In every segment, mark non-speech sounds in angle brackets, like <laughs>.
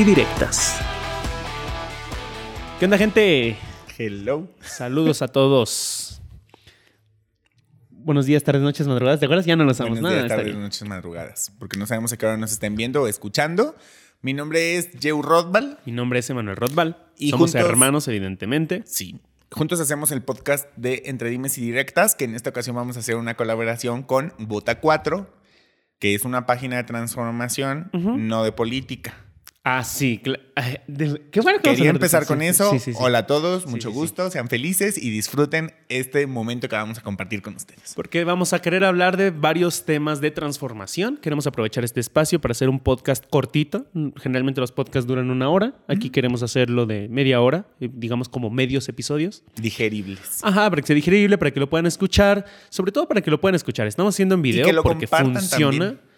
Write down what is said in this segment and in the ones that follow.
y Directas. ¿Qué onda, gente? Hello. Saludos a todos. Buenos días, tardes, noches, madrugadas. ¿De acuerdas? Ya no nos sabemos Buenos nada. días, tardes, noches, madrugadas. Porque no sabemos a qué hora nos estén viendo o escuchando. Mi nombre es Jeu Rothbard. Mi nombre es Emanuel Rothbald. Y Somos juntos- hermanos, evidentemente. Sí. Juntos hacemos el podcast de Entre Dimes y Directas, que en esta ocasión vamos a hacer una colaboración con Vota 4, que es una página de transformación, no de política. Ah, sí. cla- ay, de- Qué bueno que vamos a Quería empezar con Sí, eso. sí, sí, sí. Hola a todos, mucho gusto, sean felices y disfruten este momento que vamos a compartir con ustedes. Porque vamos a querer hablar de varios temas de transformación. Queremos aprovechar este espacio para hacer un podcast cortito. Generalmente los podcasts duran una hora. Aquí queremos hacerlo de media hora, eh, digamos como medios episodios. Digeribles. Ajá, para que sea digerible, para que lo puedan escuchar. Sobre todo para que lo puedan escuchar. Estamos haciendo en video que lo porque funciona. también.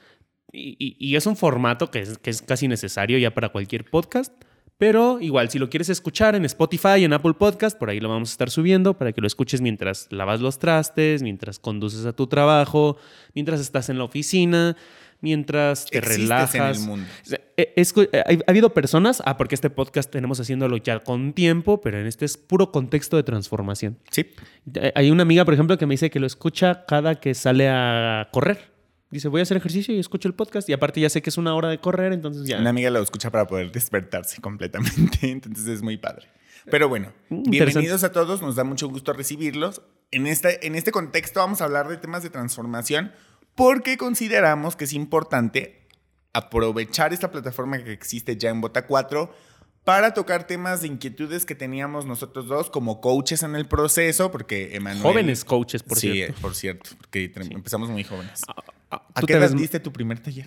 Y, y- y es un formato que es, que es casi necesario ya para cualquier podcast. Pero igual, si lo quieres escuchar en Spotify, en Apple Podcast, por ahí lo vamos a estar subiendo para que lo escuches mientras lavas los trastes, mientras conduces a tu trabajo, mientras estás en la oficina, mientras te Existes relajas. en el mundo. Sea, eh, es- ha habido personas, ah, porque este podcast tenemos haciéndolo ya con tiempo, pero en este es puro contexto de transformación. Sí. Hay una amiga, por ejemplo, que me dice que lo escucha cada que sale a correr. Dice, voy a hacer ejercicio y escucho el podcast. Y aparte ya sé que es una hora de correr, entonces ya. Una amiga lo escucha para poder despertarse completamente, <laughs> entonces es muy padre. Pero bueno, Mm, bienvenidos a todos, nos da mucho gusto recibirlos. En este, en este contexto vamos a hablar de temas de transformación porque consideramos que es importante aprovechar esta plataforma que existe ya en Bota 4 para tocar temas de inquietudes que teníamos nosotros dos como coaches en el proceso, porque Emanuel... Jóvenes coaches, por sí, cierto. eh, por cierto, porque empezamos muy jóvenes. ¿A ¿Tú qué te edad ves diste tu primer taller?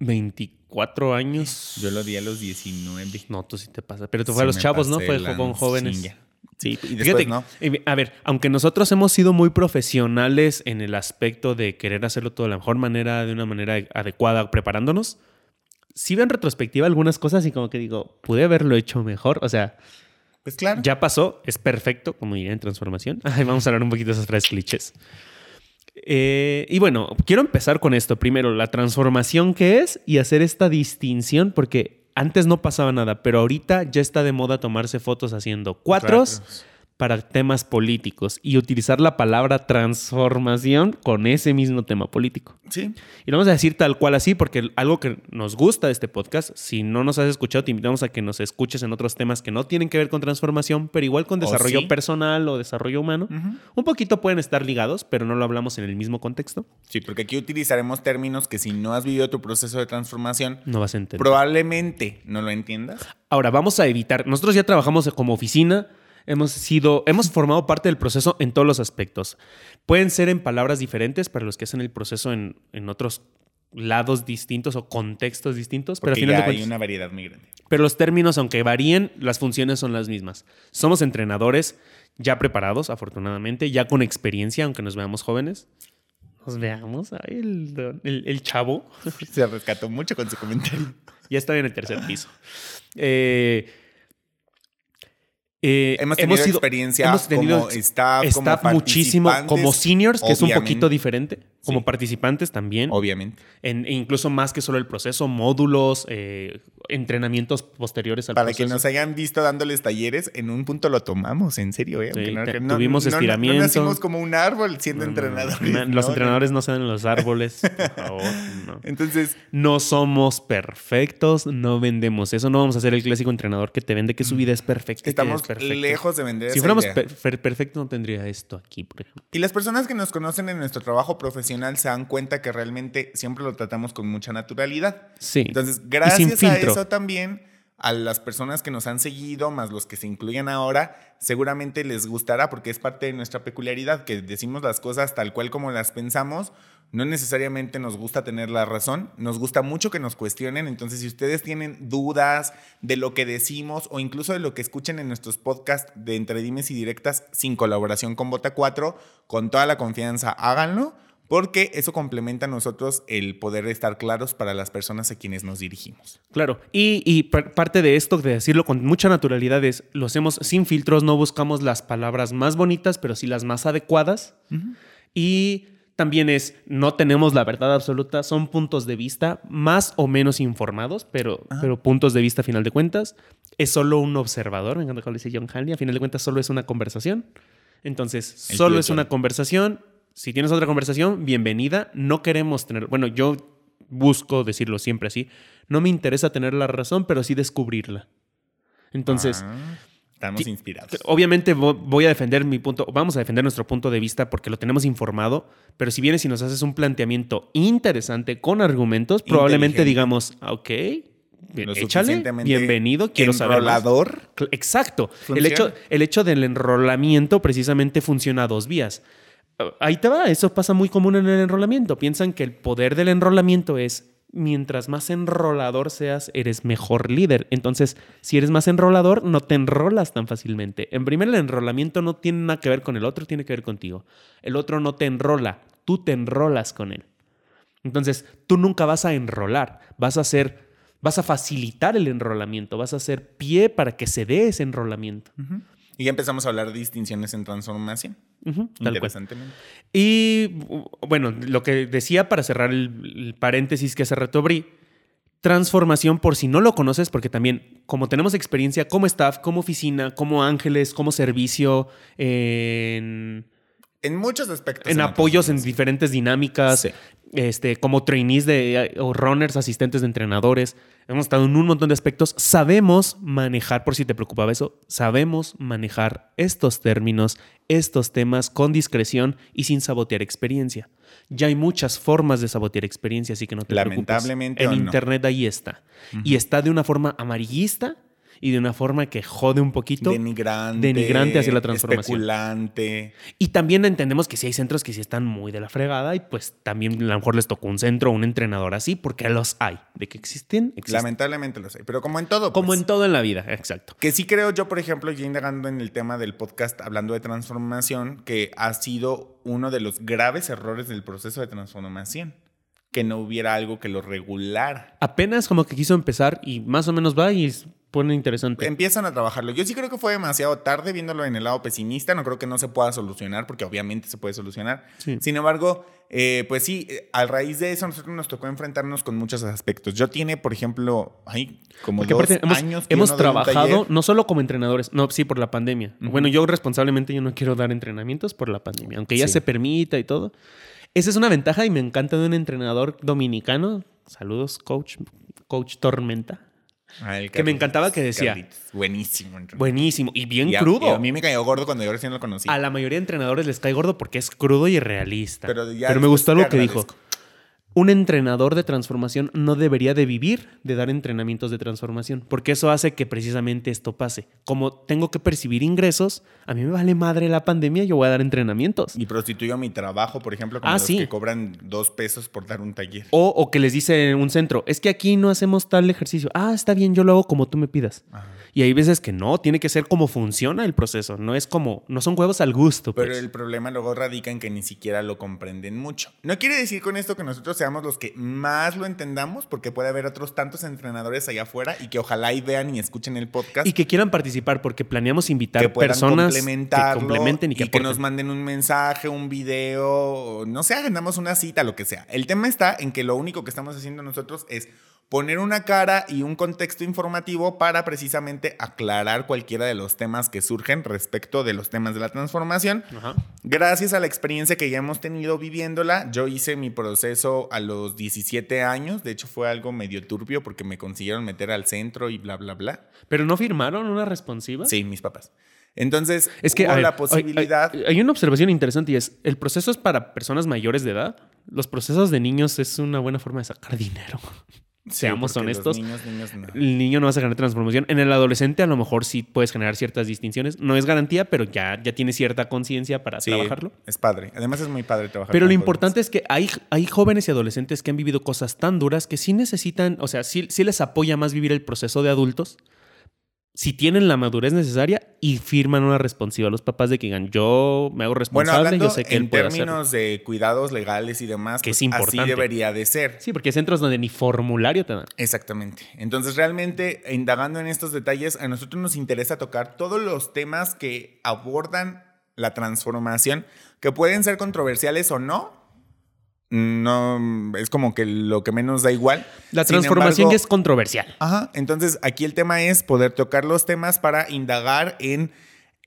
24 años. Yo lo di a los 19. No, tú sí te pasa. Pero tú Sí fue a los chavos, ¿no? Fue con jóvenes. Sí, y Fíjate, después no. eh, a ver, aunque nosotros hemos sido muy profesionales en el aspecto de querer hacerlo todo de la mejor manera, de una manera adecuada, preparándonos, sí veo en retrospectiva algunas cosas y como que digo, pude haberlo hecho mejor. O sea, Pues claro. ya pasó, es perfecto, como diría en transformación. <laughs> Ay, vamos a hablar un poquito de esas frases clichés. Eh, y bueno, quiero empezar con esto. Primero, la transformación que es y hacer esta distinción, porque antes no pasaba nada, pero ahorita ya está de moda tomarse fotos haciendo cuatros Cuatros. Para temas políticos y utilizar la palabra transformación con ese mismo tema político. Sí. Y lo vamos a decir tal cual así, porque algo que nos gusta de este podcast, si no nos has escuchado, te invitamos a que nos escuches en otros temas que no tienen que ver con transformación, pero igual con desarrollo sí. personal o desarrollo humano. Un poquito pueden estar ligados, pero no lo hablamos en el mismo contexto. Sí, porque aquí utilizaremos términos que si no has vivido tu proceso de transformación, No vas a entender. probablemente no lo entiendas. Ahora, vamos a evitar. Nosotros ya trabajamos como oficina. Hemos sido, hemos formado parte del proceso en todos los aspectos. Pueden ser en palabras diferentes para los que hacen el proceso en, en otros lados distintos o contextos distintos, pero al Porque final ya de hay cuentas- una variedad muy grande. Pero los términos, aunque varíen, las funciones son las mismas. Somos entrenadores ya preparados, afortunadamente, ya con experiencia, aunque nos veamos jóvenes. Nos veamos, ay, el, el- el chavo <laughs> Se rescató mucho con su comentario. ya está en el tercer piso. Eh, eh, Hemos tenido experiencia como staff, como staff muchísimo, como seniors, que es un poquito diferente, como Sí. participantes también. Obviamente. En- e incluso más que solo el proceso, módulos, eh, entrenamientos posteriores al Para proceso. que nos hayan visto dándoles talleres, en un punto lo tomamos, en serio. ¿eh? Sí, no- te- que no- tuvimos no- no- estiramiento. No, nacimos como un árbol siendo no. entrenadores. Na- Los entrenadores no se dan en los árboles, <laughs> por favor. Entonces, No somos perfectos, no vendemos eso. No vamos a ser el clásico entrenador que te vende que su vida es perfecta. estamos es perfecta. lejos de vender Si esa fuéramos idea. per- per- perfectos, no tendría esto aquí, por ejemplo. Y las personas que nos conocen en nuestro trabajo profesional se dan cuenta que realmente siempre lo tratamos con mucha naturalidad. Sí. Entonces, gracias a eso también a las personas que nos han seguido, más los que se incluyen ahora, seguramente les gustará porque es parte de nuestra peculiaridad, que decimos las cosas tal cual como las pensamos. No necesariamente nos gusta tener la razón, nos gusta mucho que nos cuestionen. Entonces, si ustedes tienen dudas de lo que decimos o incluso de lo que escuchen en nuestros podcasts de Entre Dimes y Directas sin colaboración con Bota 4, con toda la confianza, háganlo porque eso complementa a nosotros el poder estar claros para las personas a quienes nos dirigimos. Claro, y, parte de esto, de decirlo con mucha naturalidad, es lo hacemos sin filtros, no buscamos las palabras más bonitas, pero sí las más adecuadas. Y también es, no tenemos la verdad absoluta, son puntos de vista más o menos informados, pero, pero puntos de vista a final de cuentas. Es solo un observador, me encanta cómo dice John Hanley, a final de cuentas solo es una conversación. Entonces, solo es una conversación si tienes otra conversación, bienvenida. No queremos tener, bueno, yo busco decirlo siempre así, no me interesa tener la razón, pero sí descubrirla. Entonces... Ah, estamos inspirados. Obviamente voy a defender mi punto, vamos a defender nuestro punto de vista porque lo tenemos informado, pero si vienes y nos haces un planteamiento interesante con argumentos, probablemente digamos, ah, ok, échale, bienvenido, quiero saber. Exacto. El hecho, el hecho del enrolamiento precisamente funciona a dos vías. Ahí te va, eso pasa muy común en el enrolamiento. Piensan que el poder del enrolamiento es mientras más enrolador seas, eres mejor líder. Entonces, si eres más enrolador, no te enrolas tan fácilmente. En primer, el enrolamiento no tiene nada que ver con el otro, tiene que ver contigo. El otro no te enrola, tú te enrolas con él. Entonces, tú nunca vas a enrolar, vas a hacer, vas a facilitar el enrolamiento, vas a hacer pie para que se dé ese enrolamiento. Y ya empezamos a hablar de distinciones en transformación. Interesantemente. Y bueno, lo que decía para cerrar el, paréntesis que hace rato abrí, transformación por si no lo conoces, porque también como tenemos experiencia como staff, como oficina, como ángeles, como servicio, en... En muchos aspectos. En, apoyos en diferentes dinámicas, este, como trainees de, o runners, asistentes de entrenadores hemos estado en un montón de aspectos, sabemos manejar, por si te preocupaba eso, sabemos manejar estos términos, estos temas con discreción y sin sabotear experiencia. Ya hay muchas formas de sabotear experiencia, así que no te Lamentablemente preocupes. En Internet ahí está. Y está de una forma amarillista y de una forma que jode un poquito. Denigrante. Denigrante hacia la transformación. Especulante. Y también entendemos que sí hay centros que sí están muy de la fregada y pues también a lo mejor les tocó un centro o un entrenador así porque los hay. De que existen, Lamentablemente los hay. Pero como en todo. Como pues. en todo en la vida, exacto. Que sí creo yo, por ejemplo, ya indagando en el tema del podcast hablando de transformación, que ha sido uno de los graves errores del proceso de transformación que no hubiera algo que lo regulara. Apenas como que quiso empezar y más o menos va y pone interesante. Empiezan a trabajarlo. Yo sí creo que fue demasiado tarde viéndolo en el lado pesimista. No creo que no se pueda solucionar, porque obviamente se puede solucionar. Sin embargo, eh, pues sí, eh, a raíz de eso nosotros nos tocó enfrentarnos con muchos aspectos. Yo tiene, por ejemplo, ay, como dos hemos, años hemos trabajado no solo como entrenadores, no, sí, por la pandemia. Bueno, yo responsablemente yo no quiero dar entrenamientos por la pandemia, aunque ya se permita y todo. Esa es una ventaja y me encanta de un entrenador dominicano. Saludos, coach, coach Tormenta. Ah, que me encantaba que decía. Buenísimo. Buenísimo. Y bien crudo. a mí me cayó gordo cuando yo recién lo conocí. A la mayoría de entrenadores les cae gordo porque es crudo y realista. Pero, me gustó algo que dijo un entrenador de transformación no debería de vivir de dar entrenamientos de transformación, porque eso hace que precisamente esto pase. Como tengo que percibir ingresos, a mí me vale madre la pandemia, yo voy a dar entrenamientos. Y prostituyo mi trabajo, por ejemplo, como ah, los que cobran dos pesos por dar un taller. O, o, que les dice un centro, es que aquí no hacemos tal ejercicio. Ah, está bien, yo lo hago como tú me pidas. Y hay veces que no, tiene que ser como funciona el proceso, no es como, no son huevos al gusto. Pero pues. el problema luego radica en que ni siquiera lo comprenden mucho. No quiere decir con esto que nosotros seamos los que más lo entendamos, porque puede haber otros tantos entrenadores allá afuera y que ojalá y vean y escuchen el podcast. Y que quieran participar, porque planeamos invitar que personas que complementen y que, y que nos manden un mensaje, un video, no sé, agendamos una cita, lo que sea. El tema está en que lo único que estamos haciendo nosotros es poner una cara y un contexto informativo para precisamente aclarar cualquiera de los temas que surgen respecto de los temas de la transformación. Gracias a la experiencia que ya hemos tenido viviéndola, yo hice mi proceso a los 17 años, de hecho fue algo medio turbio porque me consiguieron meter al centro y bla, bla, bla. ¿Pero no firmaron una responsiva? Sí, mis papás. Entonces, es que hubo la posibilidad. hay, una observación interesante y es: ¿el proceso es para personas mayores de edad? Los procesos de niños es una buena forma de sacar dinero. Seamos honestos. niños, niños, no. El niño no vas a generar transformación. En el adolescente a lo mejor sí puedes generar ciertas distinciones. No es garantía, pero ya, ya tienes cierta conciencia para Sí, trabajarlo. es padre. Además es muy padre trabajar Pero lo jóvenes. importante es que hay, hay jóvenes y adolescentes que han vivido cosas tan duras que sí necesitan, o sea, sí, sí les apoya más vivir el proceso de adultos si tienen la madurez necesaria y firman una responsiva a los papás de que digan, yo me hago Bueno, responsable, hablando yo sé que él en hacerlo. términos de cuidados legales y demás, Que es pues, importante. así debería de ser. Sí, porque hay centros donde ni formulario te dan. Exactamente. Entonces, realmente, indagando en estos detalles, a nosotros nos interesa tocar todos los temas que abordan la transformación, que pueden ser controversiales o no. No, es como que lo que menos da igual. La transformación embargo- ya es controversial. Ajá, entonces aquí el tema es poder tocar los temas para indagar en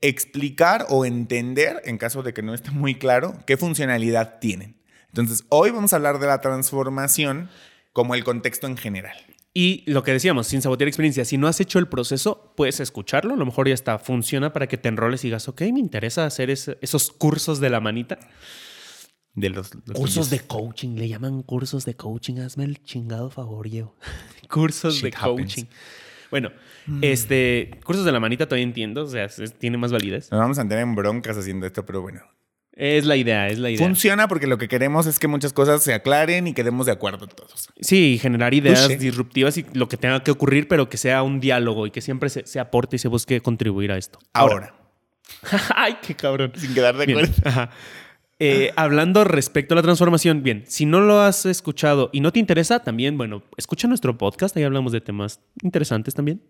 explicar o entender, en caso de que no esté muy claro, qué funcionalidad tienen. Entonces, hoy vamos a hablar de la transformación como el contexto en general. Y lo que decíamos, sin sabotear experiencia, si no has hecho el proceso, puedes escucharlo. A lo mejor ya está, funciona para que te enroles y digas, ok, me interesa hacer esos cursos de la manita. De los, los Cursos tuyos. de coaching, le llaman cursos de coaching. Hazme el chingado favor, yo. <laughs> cursos Shit de happens. coaching. Bueno, este, cursos de la manita todavía entiendo, o sea, es- tiene más validez. Nos vamos a tener en broncas haciendo esto, pero bueno. Es la idea, es la idea. Funciona porque lo que queremos es que muchas cosas se aclaren y quedemos de acuerdo todos. Sí, generar ideas Touché. disruptivas y lo que tenga que ocurrir, pero que sea un diálogo y que siempre se, se aporte y se busque contribuir a esto. Ahora, <laughs> Ay, qué cabrón. sin quedar de Bien, acuerdo. ajá. Eh, hablando respecto a la transformación, bien, si no lo has escuchado y no te interesa, también, bueno, escucha nuestro podcast, ahí hablamos de temas interesantes también.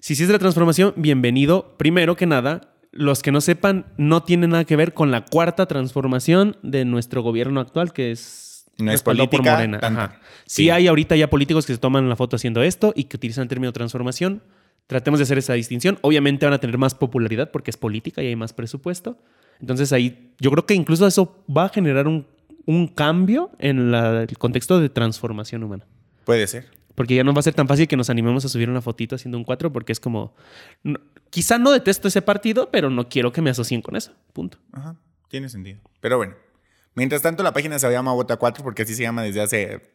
Si sí es de la transformación, bienvenido. Primero que nada, los que no sepan, no tiene nada que ver con la cuarta transformación de nuestro gobierno actual, que es No es respaldado por política, Morena. Ajá. Sí. Sí. hay ahorita ya políticos que se toman la foto haciendo esto y que utilizan el término transformación. Tratemos de hacer esa distinción. Obviamente van a tener más popularidad porque es política y hay más presupuesto. Entonces ahí yo creo que incluso eso va a generar un, un cambio en la- el contexto de transformación humana. Puede ser. Porque ya no va a ser tan fácil que nos animemos a subir una fotito haciendo un 4 porque es como... no- quizá no detesto ese partido, pero no quiero que me asocien con eso. Punto. Ajá, tiene sentido. Pero bueno, mientras tanto la página se llama Bota 4 porque así se llama desde hace...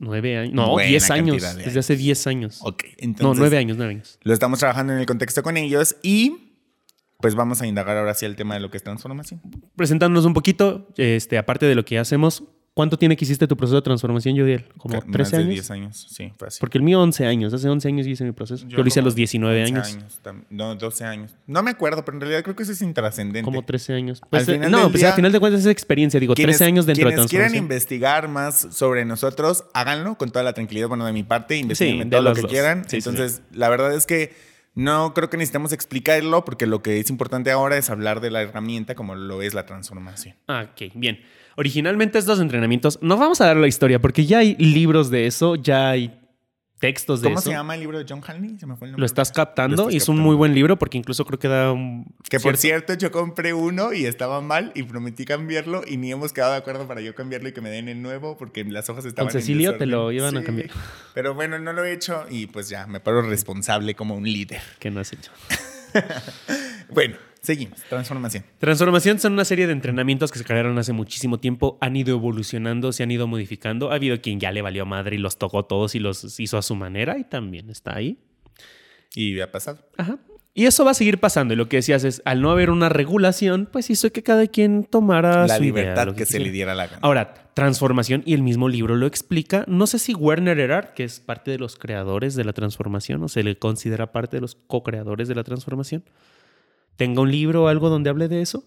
Nueve años. No, diez años. de Desde hace diez años. Ok, no, entonces... nueve años, nueve años. Lo estamos trabajando en el contexto con ellos y pues vamos a indagar ahora sí el tema de lo que es transformación. Presentándonos un poquito, este, aparte de lo que hacemos, ¿cuánto tiene que hiciste tu proceso de transformación, Judiel? ¿Como Más 13 de años? 10 años, sí, así. Porque el mío 11 años. Hace 11 años hice mi proceso. Yo, lo hice a los 19 11 años. tam- no, 12 años. No me acuerdo, pero en realidad creo que eso es intrascendente. Como 13 años. Pues, Al eh, final no, pues día, al final de cuentas es experiencia. Digo, 13 años dentro de quienes quieran transformación. investigar más sobre nosotros, háganlo con toda la tranquilidad, bueno, de mi parte, investiguen de todo lo que quieran. Sí, sí, Entonces, la verdad es que no creo que necesitemos explicarlo porque lo que es importante ahora es hablar de la herramienta como lo es la transformación. Ok, bien. Originalmente estos entrenamientos, no vamos a dar la historia porque ya hay libros de eso, ya hay textos de ¿Cómo eso. se llama el libro de John Hanley? Se me fue el nombre. Lo estás captando Lo estás y es un muy buen libro porque incluso creo que da un... Que por cierto- yo compré uno y estaba mal y prometí cambiarlo y ni hemos quedado de acuerdo para yo cambiarlo y que me den el nuevo porque las hojas estaban en Cecilio te lo iban a cambiar. Pero bueno, no lo he hecho y pues ya, me paro responsable como un líder. que no has hecho. <laughs> Bueno, seguimos. Transformación. Transformación son una serie de entrenamientos que se crearon hace muchísimo tiempo, han ido evolucionando, se han ido modificando. Ha habido quien ya le valió madre y los tocó todos y los hizo a su manera y también está ahí. Y ha pasado. Ajá. Y eso va a seguir pasando. Y lo que decías es, al no haber una regulación, pues hizo que cada quien tomara la su idea, libertad lo que, se quisiera. le diera la gana. Ahora, transformación, y el mismo libro lo explica. No sé si Werner Erhard, que es parte de los creadores de la transformación, o se le considera parte de los co-creadores de la transformación, tenga un libro o algo donde hable de eso.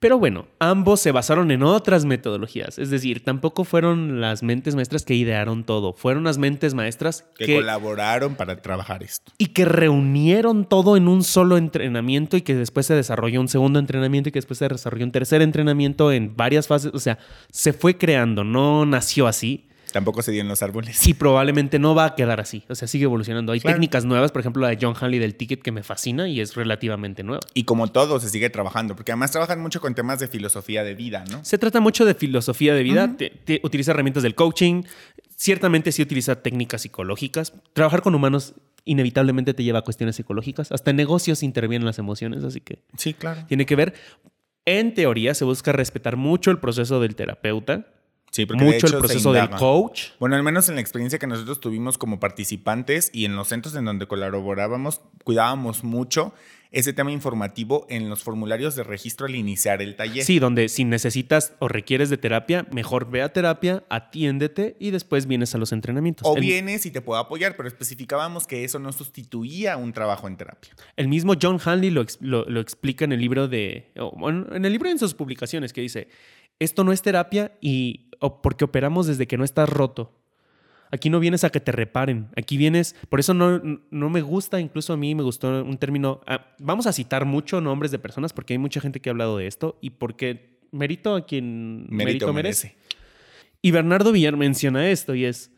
Pero bueno, ambos se basaron en otras metodologías. Es decir, tampoco fueron las mentes maestras que idearon todo. Fueron las mentes maestras que, que, colaboraron para trabajar esto. y que reunieron todo en un solo entrenamiento y que después se desarrolló un segundo entrenamiento y que después se desarrolló un tercer entrenamiento en varias fases. O sea, se fue creando, no nació así Tampoco se dio en los árboles. y probablemente no va a quedar así. O sea, sigue evolucionando. Hay Claro. técnicas nuevas, por ejemplo, la de John Hanley del ticket que me fascina y es relativamente nueva. Y como todo, se sigue trabajando, porque además trabajan mucho con temas de filosofía de vida, ¿no? Se trata mucho de filosofía de vida, te- te- utiliza herramientas del coaching, ciertamente sí utiliza técnicas psicológicas. Trabajar con humanos inevitablemente te lleva a cuestiones psicológicas. Hasta en negocios intervienen las emociones, así que Sí, claro. tiene que ver. En teoría se busca respetar mucho el proceso del terapeuta. Sí, porque mucho el proceso del coach. Bueno, al menos en la experiencia que nosotros tuvimos como participantes y en los centros en donde colaborábamos, cuidábamos mucho ese tema informativo en los formularios de registro al iniciar el taller. Sí, donde si necesitas o requieres de terapia, mejor ve a terapia, atiéndete y después vienes a los entrenamientos. O El- vienes y te puedo apoyar, pero especificábamos que eso no sustituía un trabajo en terapia. El mismo John Hanley lo, lo- lo explica en el libro de. o, bueno, en el libro y en sus publicaciones, que dice: Esto no es terapia y o porque operamos desde que no estás roto. Aquí no vienes a que te reparen. Aquí vienes. Por eso no, no me gusta, incluso a mí me gustó un término. ah, vamos a citar mucho nombres de personas porque hay mucha gente que ha hablado de esto y porque mérito a quien mérito, merece. Y Bernardo Villar menciona esto y es,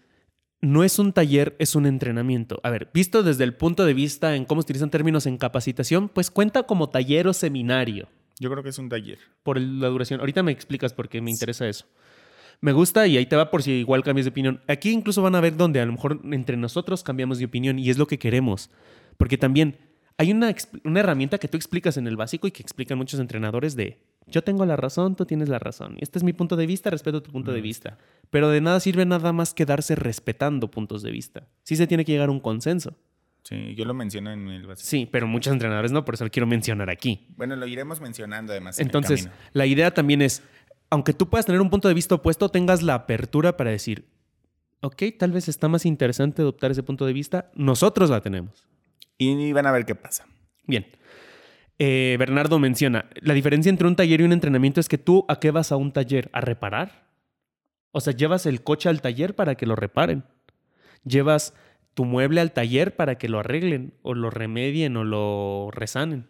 no es un taller, es un entrenamiento. A ver, visto desde el punto de vista en cómo se utilizan términos en capacitación, pues cuenta como taller o seminario Yo creo que es un taller. por la duración. Ahorita me explicas por qué me interesa eso. Me gusta y ahí te va por si igual cambias de opinión. Aquí incluso van a ver donde a lo mejor entre nosotros cambiamos de opinión y es lo que queremos. Porque también hay una, una herramienta que tú explicas en el básico y que explican muchos entrenadores de yo tengo la razón, tú tienes la razón. Este es mi punto de vista, respeto tu punto de vista. Pero de nada sirve nada más quedarse respetando puntos de vista. Sí se tiene que llegar a un consenso. Sí, yo lo menciono en el básico. Sí, pero muchos entrenadores no, por eso lo quiero mencionar aquí. Bueno, lo iremos mencionando además. en el Entonces, la idea también es, aunque tú puedas tener un punto de vista opuesto, tengas la apertura para decir, ok, tal vez está más interesante adoptar ese punto de vista, nosotros la tenemos. Y van a ver qué pasa. Bien. Eh, Bernardo menciona, la diferencia entre un taller y un entrenamiento es que tú a qué vas a un taller, a reparar. O sea, llevas el coche al taller para que lo reparen. Llevas tu mueble al taller para que lo arreglen o lo remedien o lo resanen.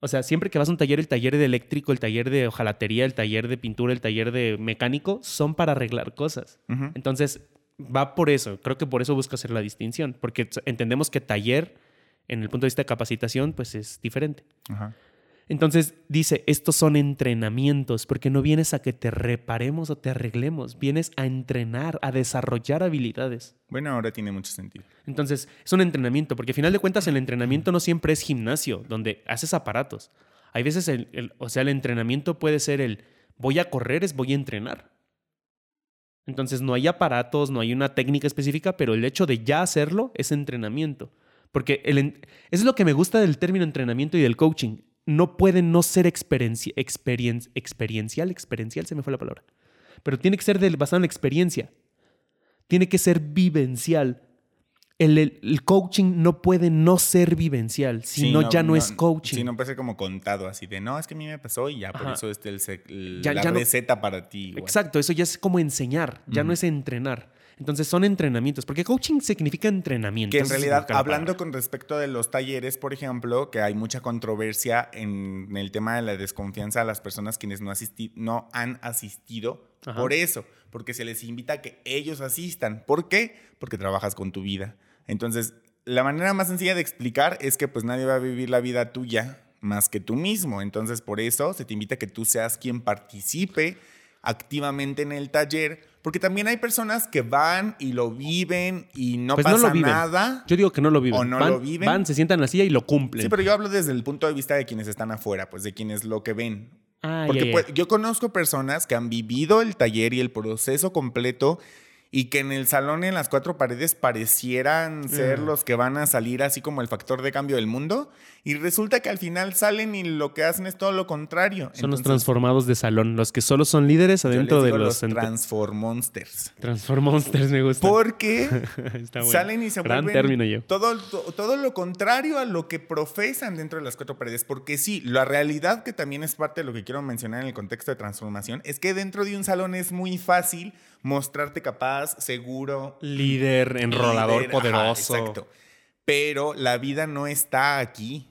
O sea, siempre que vas a un taller, el taller de eléctrico, el taller de hojalatería, el taller de pintura, el taller de mecánico, son para arreglar cosas. Entonces, va por eso. Creo que por eso busca hacer la distinción. Porque entendemos que taller, en el punto de vista de capacitación, pues es diferente. Ajá. Entonces, dice, estos son entrenamientos, porque no vienes a que te reparemos o te arreglemos, vienes a entrenar, a desarrollar habilidades. Bueno, ahora tiene mucho sentido. Entonces, es un entrenamiento, porque al final de cuentas el entrenamiento no siempre es gimnasio, donde haces aparatos. Hay veces, el, el- o sea, el entrenamiento puede ser el voy a correr, es voy a entrenar. Entonces, no hay aparatos, no hay una técnica específica, pero el hecho de ya hacerlo es entrenamiento. Porque el, es lo que me gusta del término entrenamiento y del coaching. No puede no ser experiencia, experien- experiencial, experiencial, se me fue la palabra. Pero tiene que ser del, basado en la experiencia. Tiene que ser vivencial. El, el- el coaching no puede no ser vivencial, si no, ya no, es coaching. Sí, no puede ser como contado así de, no, es que a mí me pasó y ya, por eso es el Ya- la ya no- receta para ti. Exacto, eso ya es como enseñar, ya no es entrenar. Entonces son entrenamientos, porque coaching significa entrenamiento. Que en realidad, hablando con respecto de los talleres, por ejemplo, que hay mucha controversia en el tema de la desconfianza a las personas quienes no, no han asistido Ajá. por eso, porque se les invita a que ellos asistan. ¿Por qué? Porque trabajas con tu vida. Entonces, la manera más sencilla de explicar es que pues nadie va a vivir la vida tuya más que tú mismo. Entonces, por eso se te invita a que tú seas quien participe activamente en el taller, porque también hay personas que van y lo viven y no Pues no pasa lo viven. nada. Yo digo que no lo viven. O no van, lo viven. Van, se sientan en la silla y lo cumplen. Sí, pero yo hablo desde el punto de vista de quienes están afuera, pues de quienes lo que ven. Ah, Porque pues, yo conozco personas que han vivido el taller y el proceso completo y que en el salón en las cuatro paredes parecieran ser Mm. los que van a salir así como el factor de cambio del mundo y resulta que al final salen y lo que hacen es todo lo contrario. son los transformados de salón, los que solo son líderes yo les adentro de digo los... los Transformonsters. Transformonsters me gusta. Porque <laughs> bueno. salen y se Gran vuelven término yo. todo, to- todo lo contrario a lo que profesan dentro de las cuatro paredes. Porque sí, la realidad que también es parte de lo que quiero mencionar en el contexto de transformación es que dentro de un salón es muy fácil mostrarte capaz, seguro, Líder, enrolador, líder, ajá, poderoso. exacto. Pero la vida no está aquí,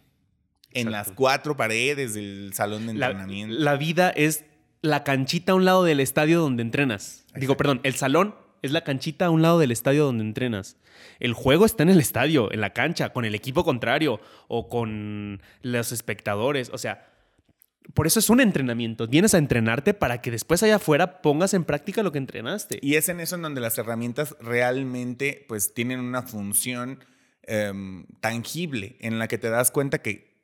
en las cuatro paredes del salón de entrenamiento. la vida es la canchita a un lado del estadio donde entrenas. Digo, perdón, el salón es la canchita a un lado del estadio donde entrenas. El juego está en el estadio, en la cancha, con el equipo contrario o con los espectadores. O sea, por eso es un entrenamiento. Vienes a entrenarte para que después allá afuera pongas en práctica lo que entrenaste. Y es en eso en donde las herramientas realmente pues tienen una función em, tangible, en la que te das cuenta que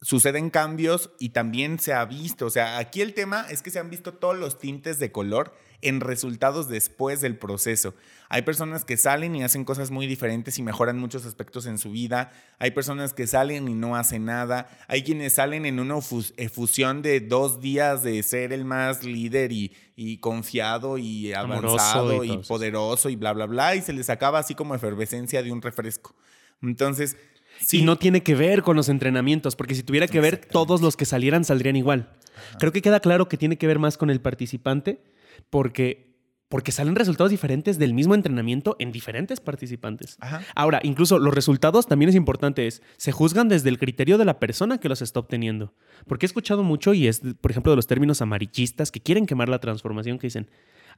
suceden cambios y también se ha visto, o sea, aquí el tema es que se han visto todos los tintes de color en resultados después del proceso. Hay personas que salen y hacen cosas muy diferentes y mejoran muchos aspectos en su vida. Hay personas que salen y no hacen nada. Hay quienes salen en una efusión de dos días de ser el más líder y, confiado y avanzado y, poderoso y bla, bla, bla. Y se les acaba así como efervescencia de un refresco. Entonces, Sí. Y no tiene que ver con los entrenamientos, porque si tuviera que ver, todos los que salieran saldrían igual. Creo que queda claro que tiene que ver más con el participante porque, porque salen resultados diferentes del mismo entrenamiento en diferentes participantes. Ahora, incluso los resultados también es importante, es, se juzgan desde el criterio de la persona que los está obteniendo. Porque he escuchado mucho y es, por ejemplo, de los términos amarillistas que quieren quemar la transformación, que dicen,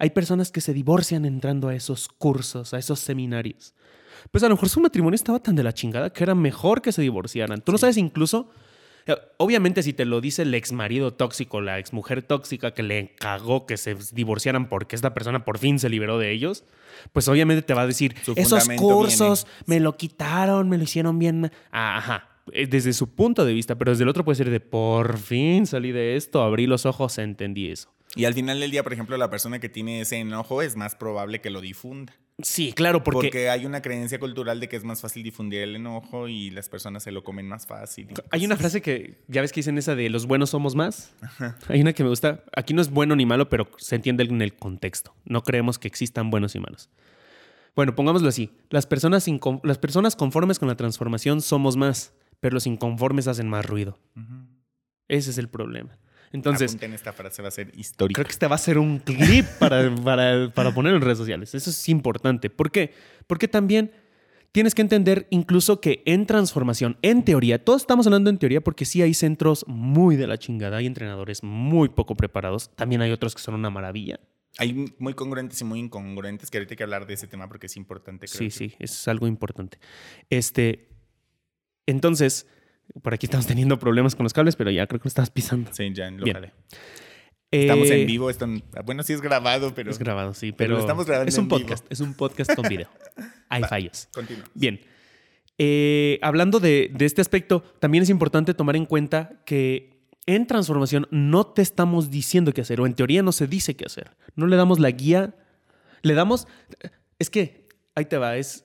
hay personas que se divorcian entrando a esos cursos, a esos seminarios. Pues a lo mejor su matrimonio estaba tan de la chingada que era mejor que se divorciaran. Tú no sabes incluso Obviamente, si te lo dice el ex marido tóxico, la ex mujer tóxica que le cagó que se divorciaran porque esta persona por fin se liberó de ellos, pues obviamente te va a decir: Esos cursos me lo quitaron, me lo hicieron bien. Ajá. Eh, desde su punto de vista, pero desde el otro puede ser de por fin salí de esto, abrí los ojos, entendí eso. Y al final del día, por ejemplo, la persona que tiene ese enojo es más probable que lo difunda. Sí, claro, porque... Porque hay una creencia cultural de que es más fácil difundir el enojo y las personas se lo comen más fácil. Hay una frase que, ya ves que dicen esa de los buenos somos más. Hay una que me gusta. Aquí no es bueno ni malo, pero se entiende en el contexto. No creemos que existan buenos y malos. Bueno, pongámoslo así. Las personas, las personas conformes con la transformación somos más, pero los inconformes hacen más ruido. Ese es el problema. Entonces, esta frase, va a ser histórica. Creo que este va a ser un clip para, para, para poner en redes sociales. Eso es importante. ¿Por qué? Porque también tienes que entender incluso que en transformación, en teoría, todos estamos hablando en teoría porque sí hay centros muy de la chingada, hay entrenadores muy poco preparados, también hay otros que son una maravilla. Hay muy congruentes y muy incongruentes, que ahorita hay que hablar de ese tema porque es importante. sí, sí, es algo importante. Este, entonces, por aquí estamos teniendo problemas con los cables, pero ya creo que lo estabas pisando. Sí, ya lo Bien. Estamos en eh, vivo. Bueno, sí es grabado, pero. Es grabado, sí, pero. estamos grabando es un podcast. Es un podcast con video. <laughs> Hay fallos. Continúa. Bien. Eh, hablando de, de este aspecto, también es importante tomar en cuenta que en transformación no te estamos diciendo qué hacer, o en teoría no se dice qué hacer. No le damos la guía. Le damos. Es que, ahí te va, es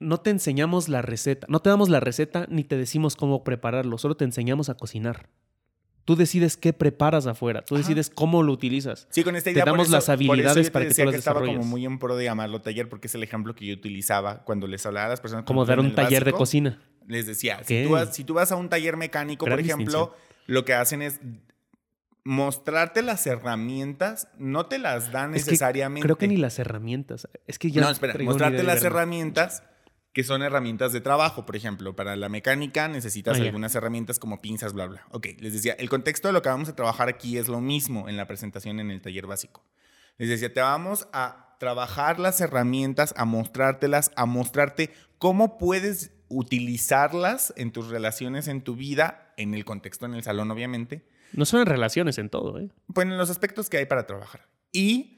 no te enseñamos la receta, no te damos la receta ni te decimos cómo prepararlo, solo te enseñamos a cocinar. Tú decides qué preparas afuera, tú decides cómo lo utilizas. Sí, con esta idea. Te damos las habilidades para que tú las que estaba como muy en pro de llamarlo taller porque es el ejemplo que yo utilizaba cuando les hablaba a las personas. Como dar un taller de cocina. Les decía, si tú, vas, a un taller mecánico, por ejemplo, lo que hacen es mostrarte las herramientas, no te las dan necesariamente. creo que ni las herramientas. Es que ya. No, espera, mostrarte las herramientas que son herramientas de trabajo. Por ejemplo, para la mecánica necesitas ah, algunas herramientas como pinzas, bla, bla. Ok, les decía, el contexto de lo que vamos a trabajar aquí es lo mismo en la presentación en el taller básico. Les decía, te vamos a trabajar las herramientas, a mostrártelas, a mostrarte cómo puedes utilizarlas en tus relaciones, en tu vida, en el contexto, en el salón, obviamente. No son en relaciones en todo, ¿eh? Pues en los aspectos que hay para trabajar. Y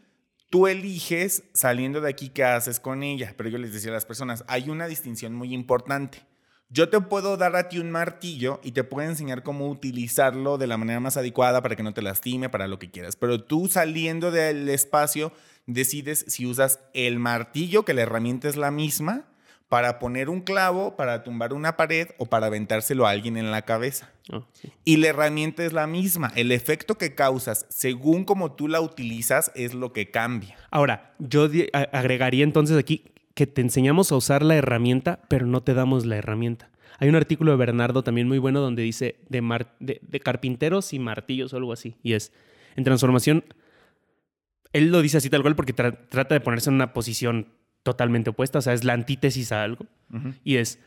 Tú eliges saliendo de aquí qué haces con ella, pero yo les decía a las personas, hay una distinción muy importante. Yo te puedo dar a ti un martillo y te puedo enseñar cómo utilizarlo de la manera más adecuada para que no te lastime, para lo que quieras. Pero tú saliendo del espacio decides si usas el martillo, que la herramienta es la misma, para poner un clavo, para tumbar una pared o para aventárselo a alguien en la cabeza. Ah, y la herramienta es la misma. El efecto que causas, según como tú la utilizas, es lo que cambia. Ahora, yo agregaría entonces aquí que te enseñamos a usar la herramienta, pero no te damos la herramienta. Hay un artículo de Bernardo también muy bueno donde dice de, de carpinteros y martillos o algo así. Y es, en transformación, él lo dice así tal cual porque trata de ponerse en una posición totalmente opuesta, o sea, es la antítesis a algo. Y es,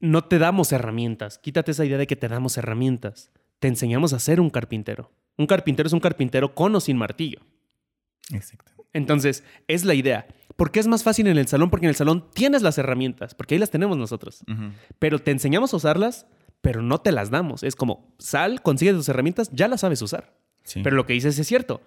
no te damos herramientas, quítate esa idea de que te damos herramientas, te enseñamos a ser un carpintero. Un carpintero es un carpintero con o sin martillo. Exacto. Entonces, es la idea. ¿Por qué es más fácil en el salón? Porque en el salón tienes las herramientas, porque ahí las tenemos nosotros. Pero te enseñamos a usarlas, pero no te las damos. Es como, sal, consigue tus herramientas, ya las sabes usar. Pero lo que dices es cierto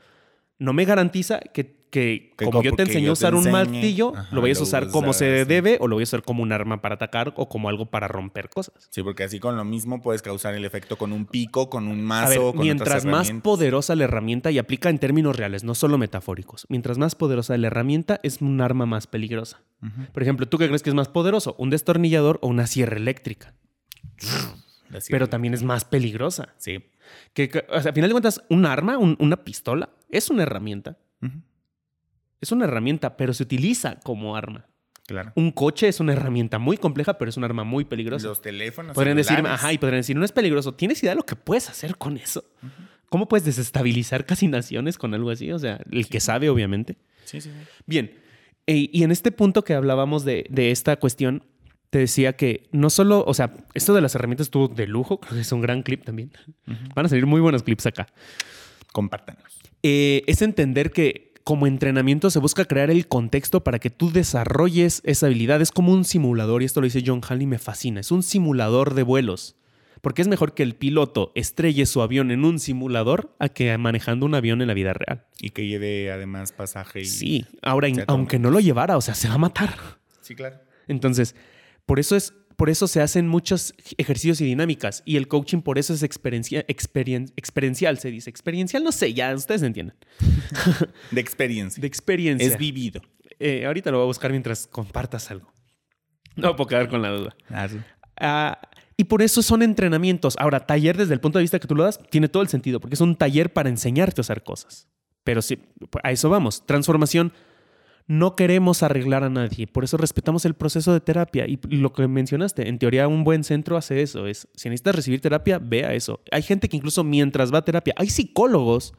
no me garantiza que, que, Que como yo te enseñé a usar un martillo, ajá, lo vayas a usar como se debe o lo vayas a usar como un arma para atacar o como algo para romper cosas. Sí, porque así con lo mismo puedes causar el efecto con un pico, con un A mazo, ver, con otras mientras más poderosa la herramienta, y aplica en términos reales, no solo metafóricos, mientras más poderosa la herramienta, es un arma más peligrosa. Por ejemplo, ¿tú qué crees que es más poderoso? ¿Un destornillador o una sierra eléctrica? Pero también es más peligrosa. Sí. Que, que, o sea, al final de cuentas, un arma, un- una pistola, es una herramienta. Es una herramienta, pero se utiliza como arma. Claro. Un coche es una herramienta muy compleja, pero es un arma muy peligrosa. Los teléfonos. Podrían celulares. ajá, y podrían decir, no es peligroso. ¿Tienes idea de lo que puedes hacer con eso? ¿Cómo puedes desestabilizar casi naciones con algo así? O sea, el que sabe, obviamente. Sí, sí, sí. Bien, e- y en este punto que hablábamos de, de esta cuestión, te decía que no solo, o sea, esto de las herramientas estuvo de lujo, creo que es un gran clip también. Van a salir muy buenos clips acá. Compártanos. Eh, es entender que como entrenamiento se busca crear el contexto para que tú desarrolles esa habilidad. Es como un simulador, y esto lo dice John Hall y me fascina. Es un simulador de vuelos. Porque es mejor que el piloto estrelle su avión en un simulador a que manejando un avión en la vida real. Y que lleve además pasaje. Y... Sí, ahora, aunque no lo llevara, o sea, se va a matar. Sí, claro. Entonces, por eso es, por eso se hacen muchos ejercicios y dinámicas. Y el coaching por eso es experiencia, experien- experiencial, se dice. Experiencial, no sé, ya ustedes entienden. <laughs> De experiencia. De experiencia. Es vivido. Eh, ahorita lo voy a buscar mientras compartas algo. No puedo quedar con la duda. Ah, sí. Ah, y por eso son entrenamientos. Ahora, taller desde el punto de vista que tú lo das, tiene todo el sentido, porque es un taller para enseñarte a hacer cosas. Pero sí, a eso vamos. Transformación. No queremos arreglar a nadie, por eso respetamos el proceso de terapia. Y lo que mencionaste, en teoría un buen centro hace eso. Es, si necesitas recibir terapia, ve a eso. Hay gente que incluso mientras va a terapia, hay psicólogos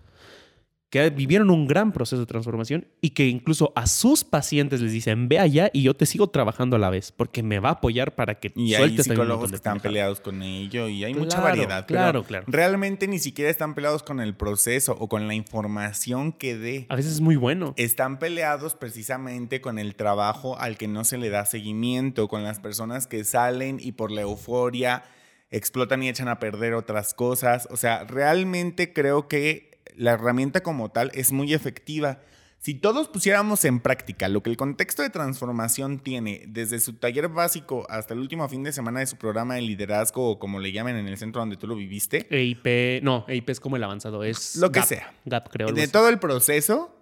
que vivieron un gran proceso de transformación y que incluso a sus pacientes les dicen, ve allá y yo te sigo trabajando a la vez, porque me va a apoyar para que Y hay sueltes un psicólogos que están pendejadas". peleados con ello y hay mucha variedad. claro, claro. Realmente ni siquiera están peleados con el proceso o con la información que dé. A veces es muy bueno. Están peleados precisamente con el trabajo al que no se le da seguimiento, con las personas que salen y por la euforia explotan y echan a perder otras cosas. O sea, realmente creo que la herramienta como tal es muy efectiva. Si todos pusiéramos en práctica lo que el contexto de transformación tiene, desde su taller básico hasta el último fin de semana de su programa de liderazgo o como le llamen en el centro donde tú lo viviste, EIP, no, EIP es como el avanzado, es Lo que GAP, sea. GAP, creo. de todo el proceso,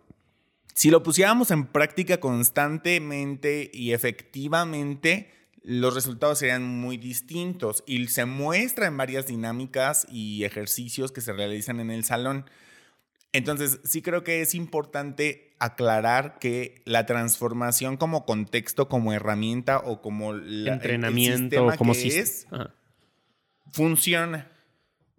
si lo pusiéramos en práctica constantemente y efectivamente, los resultados serían muy distintos y se muestra en varias dinámicas y ejercicios que se realizan en el salón. Entonces, sí creo que es importante aclarar que la transformación como contexto, como herramienta o como la- el- el entrenamiento, sistema como que si es, Ajá, funciona.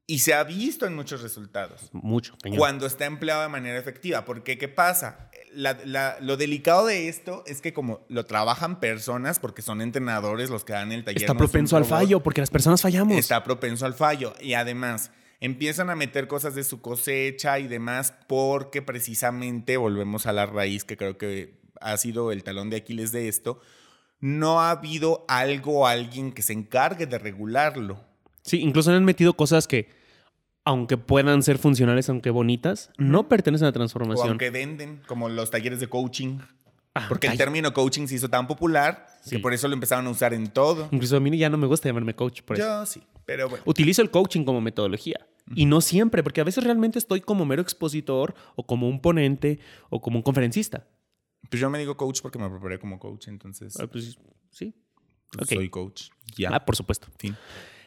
Y se ha visto en muchos resultados mucho, cuando está empleado de manera efectiva. Porque, ¿qué pasa? La- la- lo delicado de esto es que como lo trabajan personas, porque son entrenadores los que dan el taller. Está no es un propenso al robot, fallo porque las personas fallamos. Está propenso al fallo. Y además, empiezan a meter cosas de su cosecha y demás porque precisamente, volvemos a la raíz que creo que ha sido el talón de Aquiles de esto, no ha habido algo o alguien que se encargue de regularlo. Sí, incluso han metido cosas que, aunque puedan ser funcionales, aunque bonitas, no pertenecen a la O transformación. aunque venden, como los talleres de coaching. Ah, Porque el término coaching se hizo tan popular Sí. que por eso lo empezaron a usar en todo. Incluso a mí ya no me gusta llamarme coach por eso. Yo sí, pero bueno. Utilizo el coaching como metodología. Y no siempre, porque a veces realmente estoy como mero expositor o como un ponente o como un conferencista. Pues yo me digo coach porque me preparé como coach, entonces Ah, pues, sí. pues, ok. soy coach. Ya. Ah, por supuesto.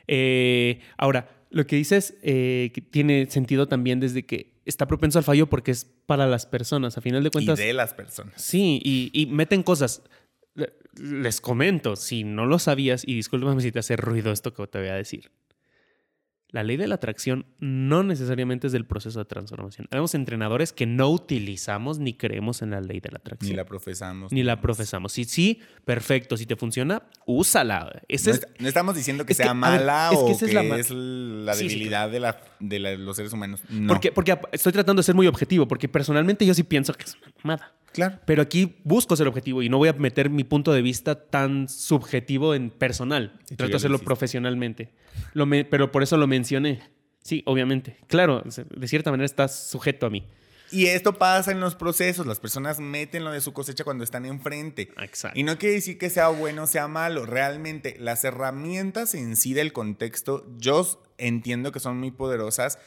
Eh, ahora, lo que dices eh, que tiene sentido también desde que está propenso al fallo porque es para las personas. A final de Y cuentas, de las personas. sí, y, y meten cosas. Le- Les comento, si no lo sabías, y discúlpame si te hace ruido esto que te voy a decir. La ley de la atracción no necesariamente es del proceso de transformación. Tenemos entrenadores que no utilizamos ni creemos en la ley de la atracción. Ni la profesamos. Ni la profesamos. Sí, sí, perfecto. Si te funciona, úsala. Ese No, es, no estamos diciendo que es que, sea ver, mala que o esa que es la ma- es la Sí, sí, debilidad de, la, de la- los seres humanos. No. Porque, estoy tratando de ser muy objetivo, porque personalmente yo sí pienso que es una mamada. Claro. Pero aquí busco ser objetivo y no voy a meter mi punto de vista tan subjetivo en personal. Trato de hacerlo profesionalmente. Lo me- pero por eso lo mencioné. Sí, obviamente. Claro, de cierta manera estás sujeto a mí. Y esto pasa en los procesos. Las personas meten lo de su cosecha cuando están enfrente. Exacto. Y no quiere decir que sea bueno o sea malo. Realmente, las herramientas en sí del contexto, yo entiendo que son muy poderosas.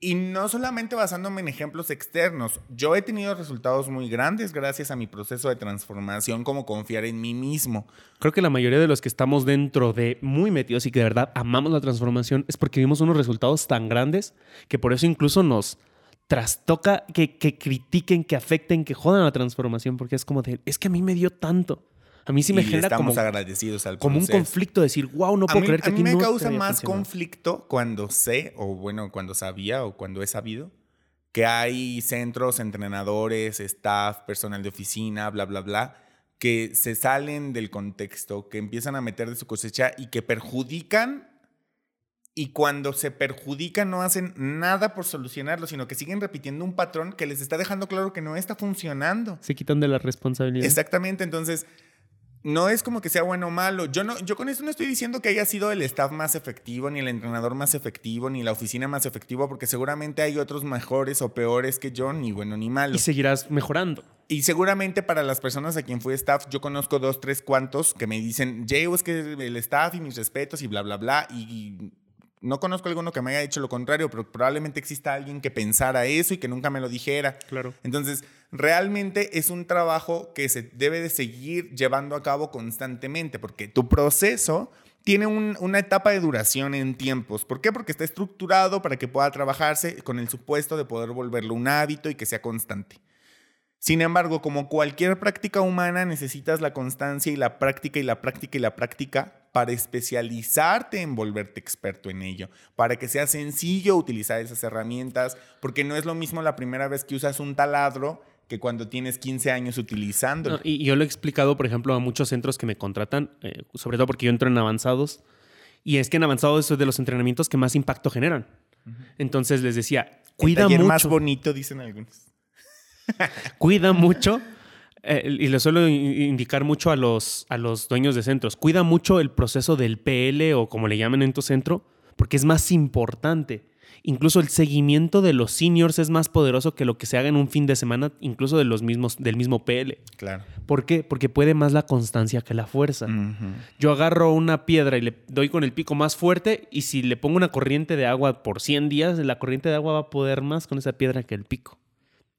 Y no solamente basándome en ejemplos externos, yo he tenido resultados muy grandes gracias a mi proceso de transformación, como confiar en mí mismo. Creo que la mayoría de los que estamos dentro de muy metidos y que de verdad amamos la transformación es porque vimos unos resultados tan grandes que por eso incluso nos trastoca que, que critiquen, que afecten, que jodan la transformación, porque es como de, es que a mí me dio tanto. A mí sí me y genera estamos como, agradecidos al como un conflicto de decir, wow, no puedo mí, creer que a a mí ti me no causa más funcionado". conflicto cuando sé, o bueno, cuando sabía o cuando he sabido, que hay centros, entrenadores, staff, personal de oficina, bla, bla, bla, que se salen del contexto, que empiezan a meter de su cosecha y que perjudican. Y cuando se perjudican no hacen nada por solucionarlo, sino que siguen repitiendo un patrón que les está dejando claro que no está funcionando. Se quitan de la responsabilidad. Exactamente, entonces no es como que sea bueno o malo. Yo no, yo con esto no estoy diciendo que haya sido el staff más efectivo, ni el entrenador más efectivo, ni la oficina más efectiva, porque seguramente hay otros mejores o peores que yo, ni bueno ni malo. Y seguirás mejorando. Y seguramente para las personas a quien fui staff, yo conozco dos, tres cuantos que me dicen, Jay, es que el staff y mis respetos y bla, bla, bla. Y no conozco alguno que me haya dicho lo contrario, pero probablemente exista alguien que pensara eso y que nunca me lo dijera. Claro. Entonces, realmente es un trabajo que se debe de seguir llevando a cabo constantemente, porque tu proceso tiene un- una etapa de duración en tiempos. ¿Por qué? Porque está estructurado para que pueda trabajarse con el supuesto de poder volverlo un hábito y que sea constante. Sin embargo, como cualquier práctica humana, necesitas la constancia y la práctica y la práctica y la práctica para especializarte en volverte experto en ello, para que sea sencillo utilizar esas herramientas, porque no es lo mismo la primera vez que usas un taladro que cuando tienes 15 años utilizándolo. No, y yo lo he explicado, por ejemplo, a muchos centros que me contratan, eh, sobre todo porque yo entro en avanzados. Y es que en avanzados es de los entrenamientos que más impacto generan. Entonces les decía, cuida el taller mucho. más bonito, dicen algunos. <laughs> cuida mucho, eh, y le suelo in- indicar mucho a los, a los dueños de centros, cuida mucho el proceso del PL o como le llaman en tu centro, porque es más importante. Incluso el seguimiento de los seniors es más poderoso que lo que se haga en un fin de semana, incluso de los mismos, del mismo PL. Claro. ¿Por qué? Porque puede más la constancia que la fuerza. Yo agarro una piedra y le doy con el pico más fuerte y si le pongo una corriente de agua por 100 días, la corriente de agua va a poder más con esa piedra que el pico,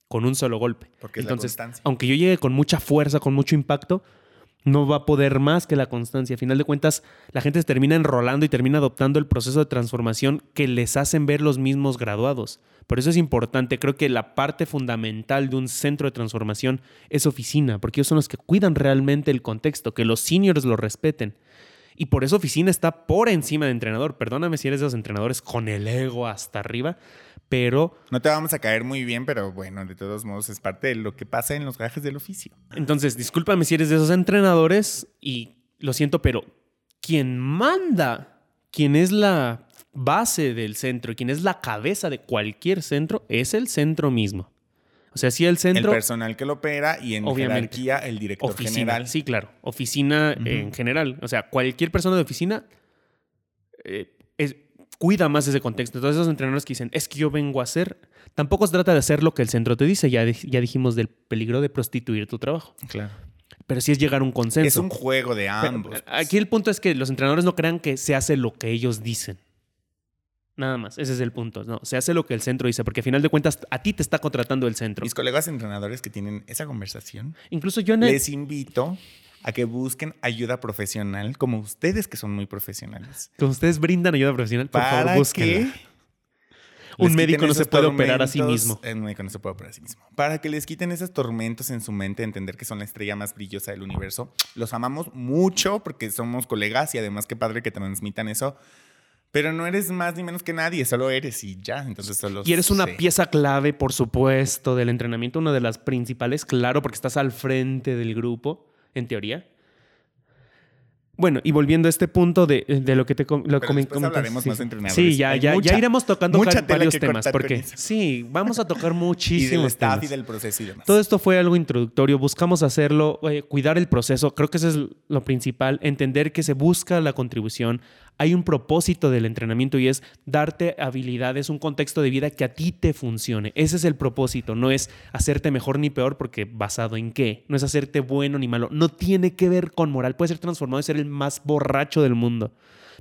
con un solo golpe. Porque es la Entonces, constancia. aunque yo llegue con mucha fuerza, con mucho impacto, no va a poder más que la constancia. A final de cuentas, la gente se termina enrolando y termina adoptando el proceso de transformación que les hacen ver los mismos graduados. Por eso es importante, creo que la parte fundamental de un centro de transformación es oficina, porque ellos son los que cuidan realmente el contexto, que los seniors lo respeten. Y por eso oficina está por encima de entrenador. Perdóname si eres de los entrenadores con el ego hasta arriba, pero No te vamos a caer muy bien, pero bueno, de todos modos es parte de lo que pasa en los gajes del oficio. Entonces, discúlpame si eres de esos entrenadores y lo siento, pero quien manda, quien es la base del centro, quien es la cabeza de cualquier centro, es el centro mismo. O sea, si el centro... el personal que lo opera y en Obviamente. jerarquía el director oficina, general. sí, claro. Oficina en general. O sea, cualquier persona de oficina eh, es- cuida más ese contexto. Todos esos entrenadores que dicen, es que yo vengo a hacer, tampoco se trata de hacer lo que el centro te dice. Ya, ya dijimos del peligro de prostituir tu trabajo. Claro. Pero sí es llegar a un consenso. Es un juego de Pero, ambos. Aquí el punto es que los entrenadores no crean que se hace lo que ellos dicen. Nada más, ese es el punto. No, se hace lo que el centro dice, porque a final de cuentas a ti te está contratando el centro. Mis colegas entrenadores que tienen esa conversación, Incluso yo en el- les invito a que busquen ayuda profesional, como ustedes que son muy profesionales. Como ustedes brindan ayuda profesional, por Para favor, búsquenla. que Un médico no se puede operar a sí mismo. eh, Un médico no se puede operar a sí mismo. Para que les quiten esos tormentos en su mente, entender que son la estrella más brillosa del universo. Los amamos mucho porque somos colegas y además qué padre que transmitan eso. Pero no eres más ni menos que nadie, solo eres y ya. Entonces solo Y eres una sé. pieza clave, por supuesto, del entrenamiento, una de las principales, claro, porque estás al frente del grupo, en teoría. Bueno, y volviendo a este punto de, de lo que te com- lo comentas, sí. más entrenadores. Sí, ya, ya, mucha- ya iremos tocando varios temas, porque sí, vamos a tocar <laughs> Y muchísimos del staff temas. y del proceso y demás. Todo esto fue algo introductorio. Buscamos hacerlo, eh, cuidar el proceso. Creo que eso es lo principal. Entender que se busca la contribución. Hay un propósito del entrenamiento y es darte habilidades, un contexto de vida que a ti te funcione. Ese es el propósito, no es hacerte mejor ni peor porque basado en qué, no es hacerte bueno ni malo, no tiene que ver con moral, puede ser transformado y ser el más borracho del mundo.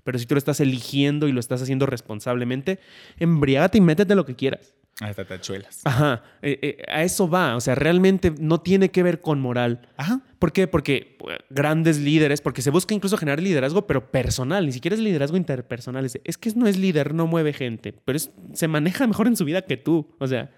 Pero si tú lo estás eligiendo y lo estás haciendo responsablemente, embriágate y métete lo que quieras. Hasta tachuelas. Ajá, eh, eh, a eso va, o sea, realmente no tiene que ver con moral. Ajá. ¿Por qué? Porque pues, grandes líderes, porque se busca incluso generar liderazgo, pero personal, ni siquiera es liderazgo interpersonal. Es, es que no es líder, no mueve gente, pero es- se maneja mejor en su vida que tú. O sea,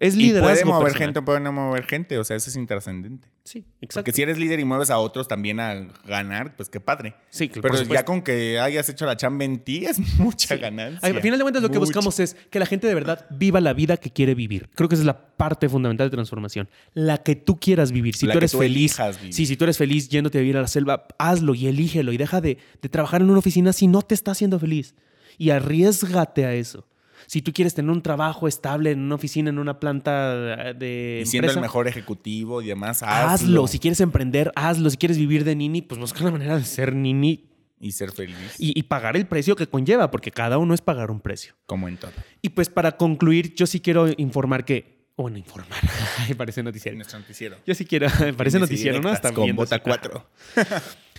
es Y liderazgo. puede mover personal. gente puede no mover gente. O sea, eso es intrascendente. Sí, exacto. Porque si eres líder y mueves a otros también a ganar, pues qué padre. Sí, por Pero ya con que hayas hecho la chamba en ti es <laughs> mucha ganancia. Al final de cuentas, lo que buscamos es que la gente de verdad viva la vida que quiere vivir. Creo que esa es la parte fundamental de transformación. La que tú quieras vivir. Si La tú eres tú feliz, sí, si tú eres feliz yéndote a vivir a la selva, hazlo y elígelo y deja de, de trabajar en una oficina si no te está haciendo feliz. Y arriesgate a eso. Si tú quieres tener un trabajo estable en una oficina, en una planta de Y siendo el mejor ejecutivo y demás, hazlo. hazlo. Si quieres emprender, hazlo. Si quieres vivir de nini, pues busca la manera de ser nini Y ser feliz. y, y pagar el precio que conlleva, porque cada uno es pagar un precio. Como en todo. Y pues para concluir, yo sí quiero informar que. Bueno, informar. <laughs> Parece noticiero. nuestro noticiero. Yo sí quiero. <laughs> Parece noticiero, ¿no? Hasta con bota así. 4.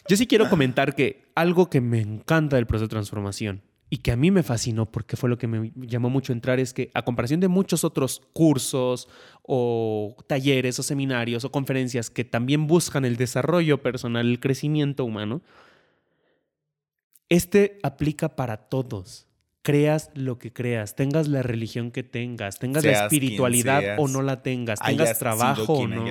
Yo sí quiero comentar que algo que me encanta del proceso de transformación y que a mí me fascinó porque fue lo que me llamó mucho entrar es que a comparación de muchos otros cursos o talleres o seminarios o conferencias que también buscan el desarrollo personal, el crecimiento humano, este aplica para todos. Creas lo que creas, tengas la religión que tengas, tengas la Seas espiritualidad seas, o no la tengas, tengas trabajo o no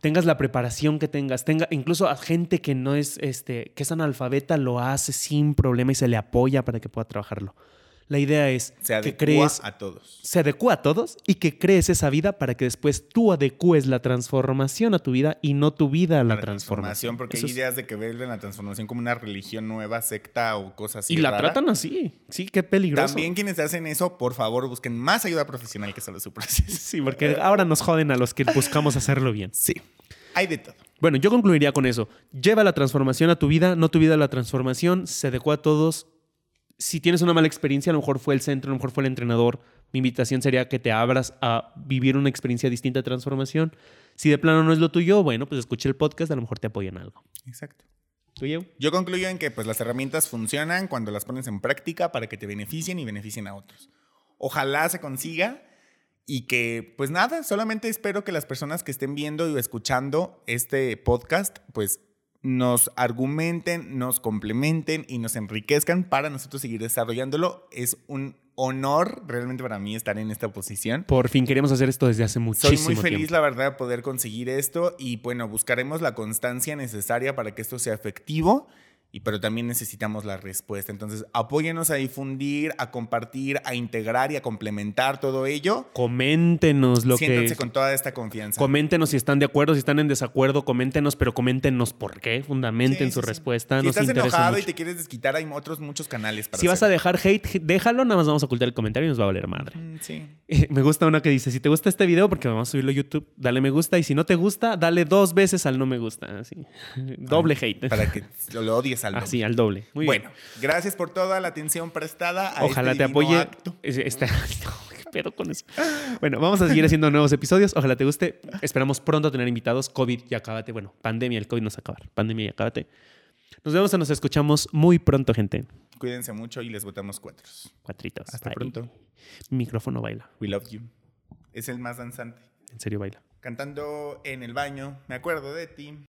tengas la preparación que tengas, tenga incluso a gente que no es este que es analfabeta lo hace sin problema y se le apoya para que pueda trabajarlo. La idea es Se que crees a todos. se adecua a todos y que crees esa vida para que después tú adecues la transformación a tu vida y no tu vida a la, La transformación. transformación, porque Eso hay es- ideas de que ven la transformación como una religión nueva, secta o cosas así. y la rara. tratan así. Sí, qué peligroso. También quienes hacen eso, por favor, busquen más ayuda profesional que solo su proceso. Sí, porque ahora nos joden a los que buscamos hacerlo bien. Sí, hay de todo. Bueno, yo concluiría con eso. Lleva la transformación a tu vida, no tu vida a la transformación, se adecua a todos. Si tienes una mala experiencia, a lo mejor fue el centro, a lo mejor fue el entrenador. Mi invitación sería que te abras a vivir una experiencia distinta de transformación. Si de plano no es lo tuyo, bueno, pues escucha el podcast, a lo mejor te apoya en algo. Exacto. ¿Tú, Yeu? Yo concluyo en que pues, las herramientas funcionan cuando las pones en práctica para que te beneficien y beneficien a otros. Ojalá se consiga y que, pues nada, solamente espero que las personas que estén viendo y escuchando este podcast, pues nos argumenten, nos complementen y nos enriquezcan para nosotros seguir desarrollándolo. Es un honor realmente para mí estar en esta posición. Por fin queríamos hacer esto desde hace Soy muchísimo muy feliz, tiempo. la verdad, de poder conseguir esto y bueno, buscaremos la constancia necesaria para que esto sea efectivo. Y pero también necesitamos la respuesta. Entonces, apóyenos a difundir, a compartir, a integrar y a complementar todo ello. Coméntenos lo Siéntanse que... con toda esta confianza. Coméntenos si están de acuerdo, si están en desacuerdo, coméntenos, pero coméntenos por qué, fundamenten Sí, su sí, sí. respuesta. Si estás enojado y te quieres desquitar, hay otros muchos canales para Si vas a dejar hate, déjalo, nada más vamos a ocultar el comentario y nos va a valer madre. Mm, Sí. <laughs> Me gusta una que dice, si te gusta este video, porque vamos a subirlo a YouTube, dale me gusta y si no te gusta, dale dos veces al no me gusta. Así. <laughs> Doble hate. Para que lo, lo al doble. Así, al doble. Muy bien. Bueno, gracias por toda la atención prestada a Ojalá este te apoye. acto. Ese- Este... No, ¿Qué pedo con eso? Bueno, vamos a seguir haciendo nuevos episodios. Ojalá te guste. Esperamos pronto tener invitados. COVID y acábate. Bueno, pandemia, el COVID no se va a acabar. Pandemia y acábate. Nos vemos o nos escuchamos muy pronto, gente. Cuídense mucho y les votamos cuatro. Cuatritos. Hasta Bye. pronto. Mi micrófono baila. We love you. Es el más danzante. En serio baila. Cantando en el baño, me acuerdo de ti.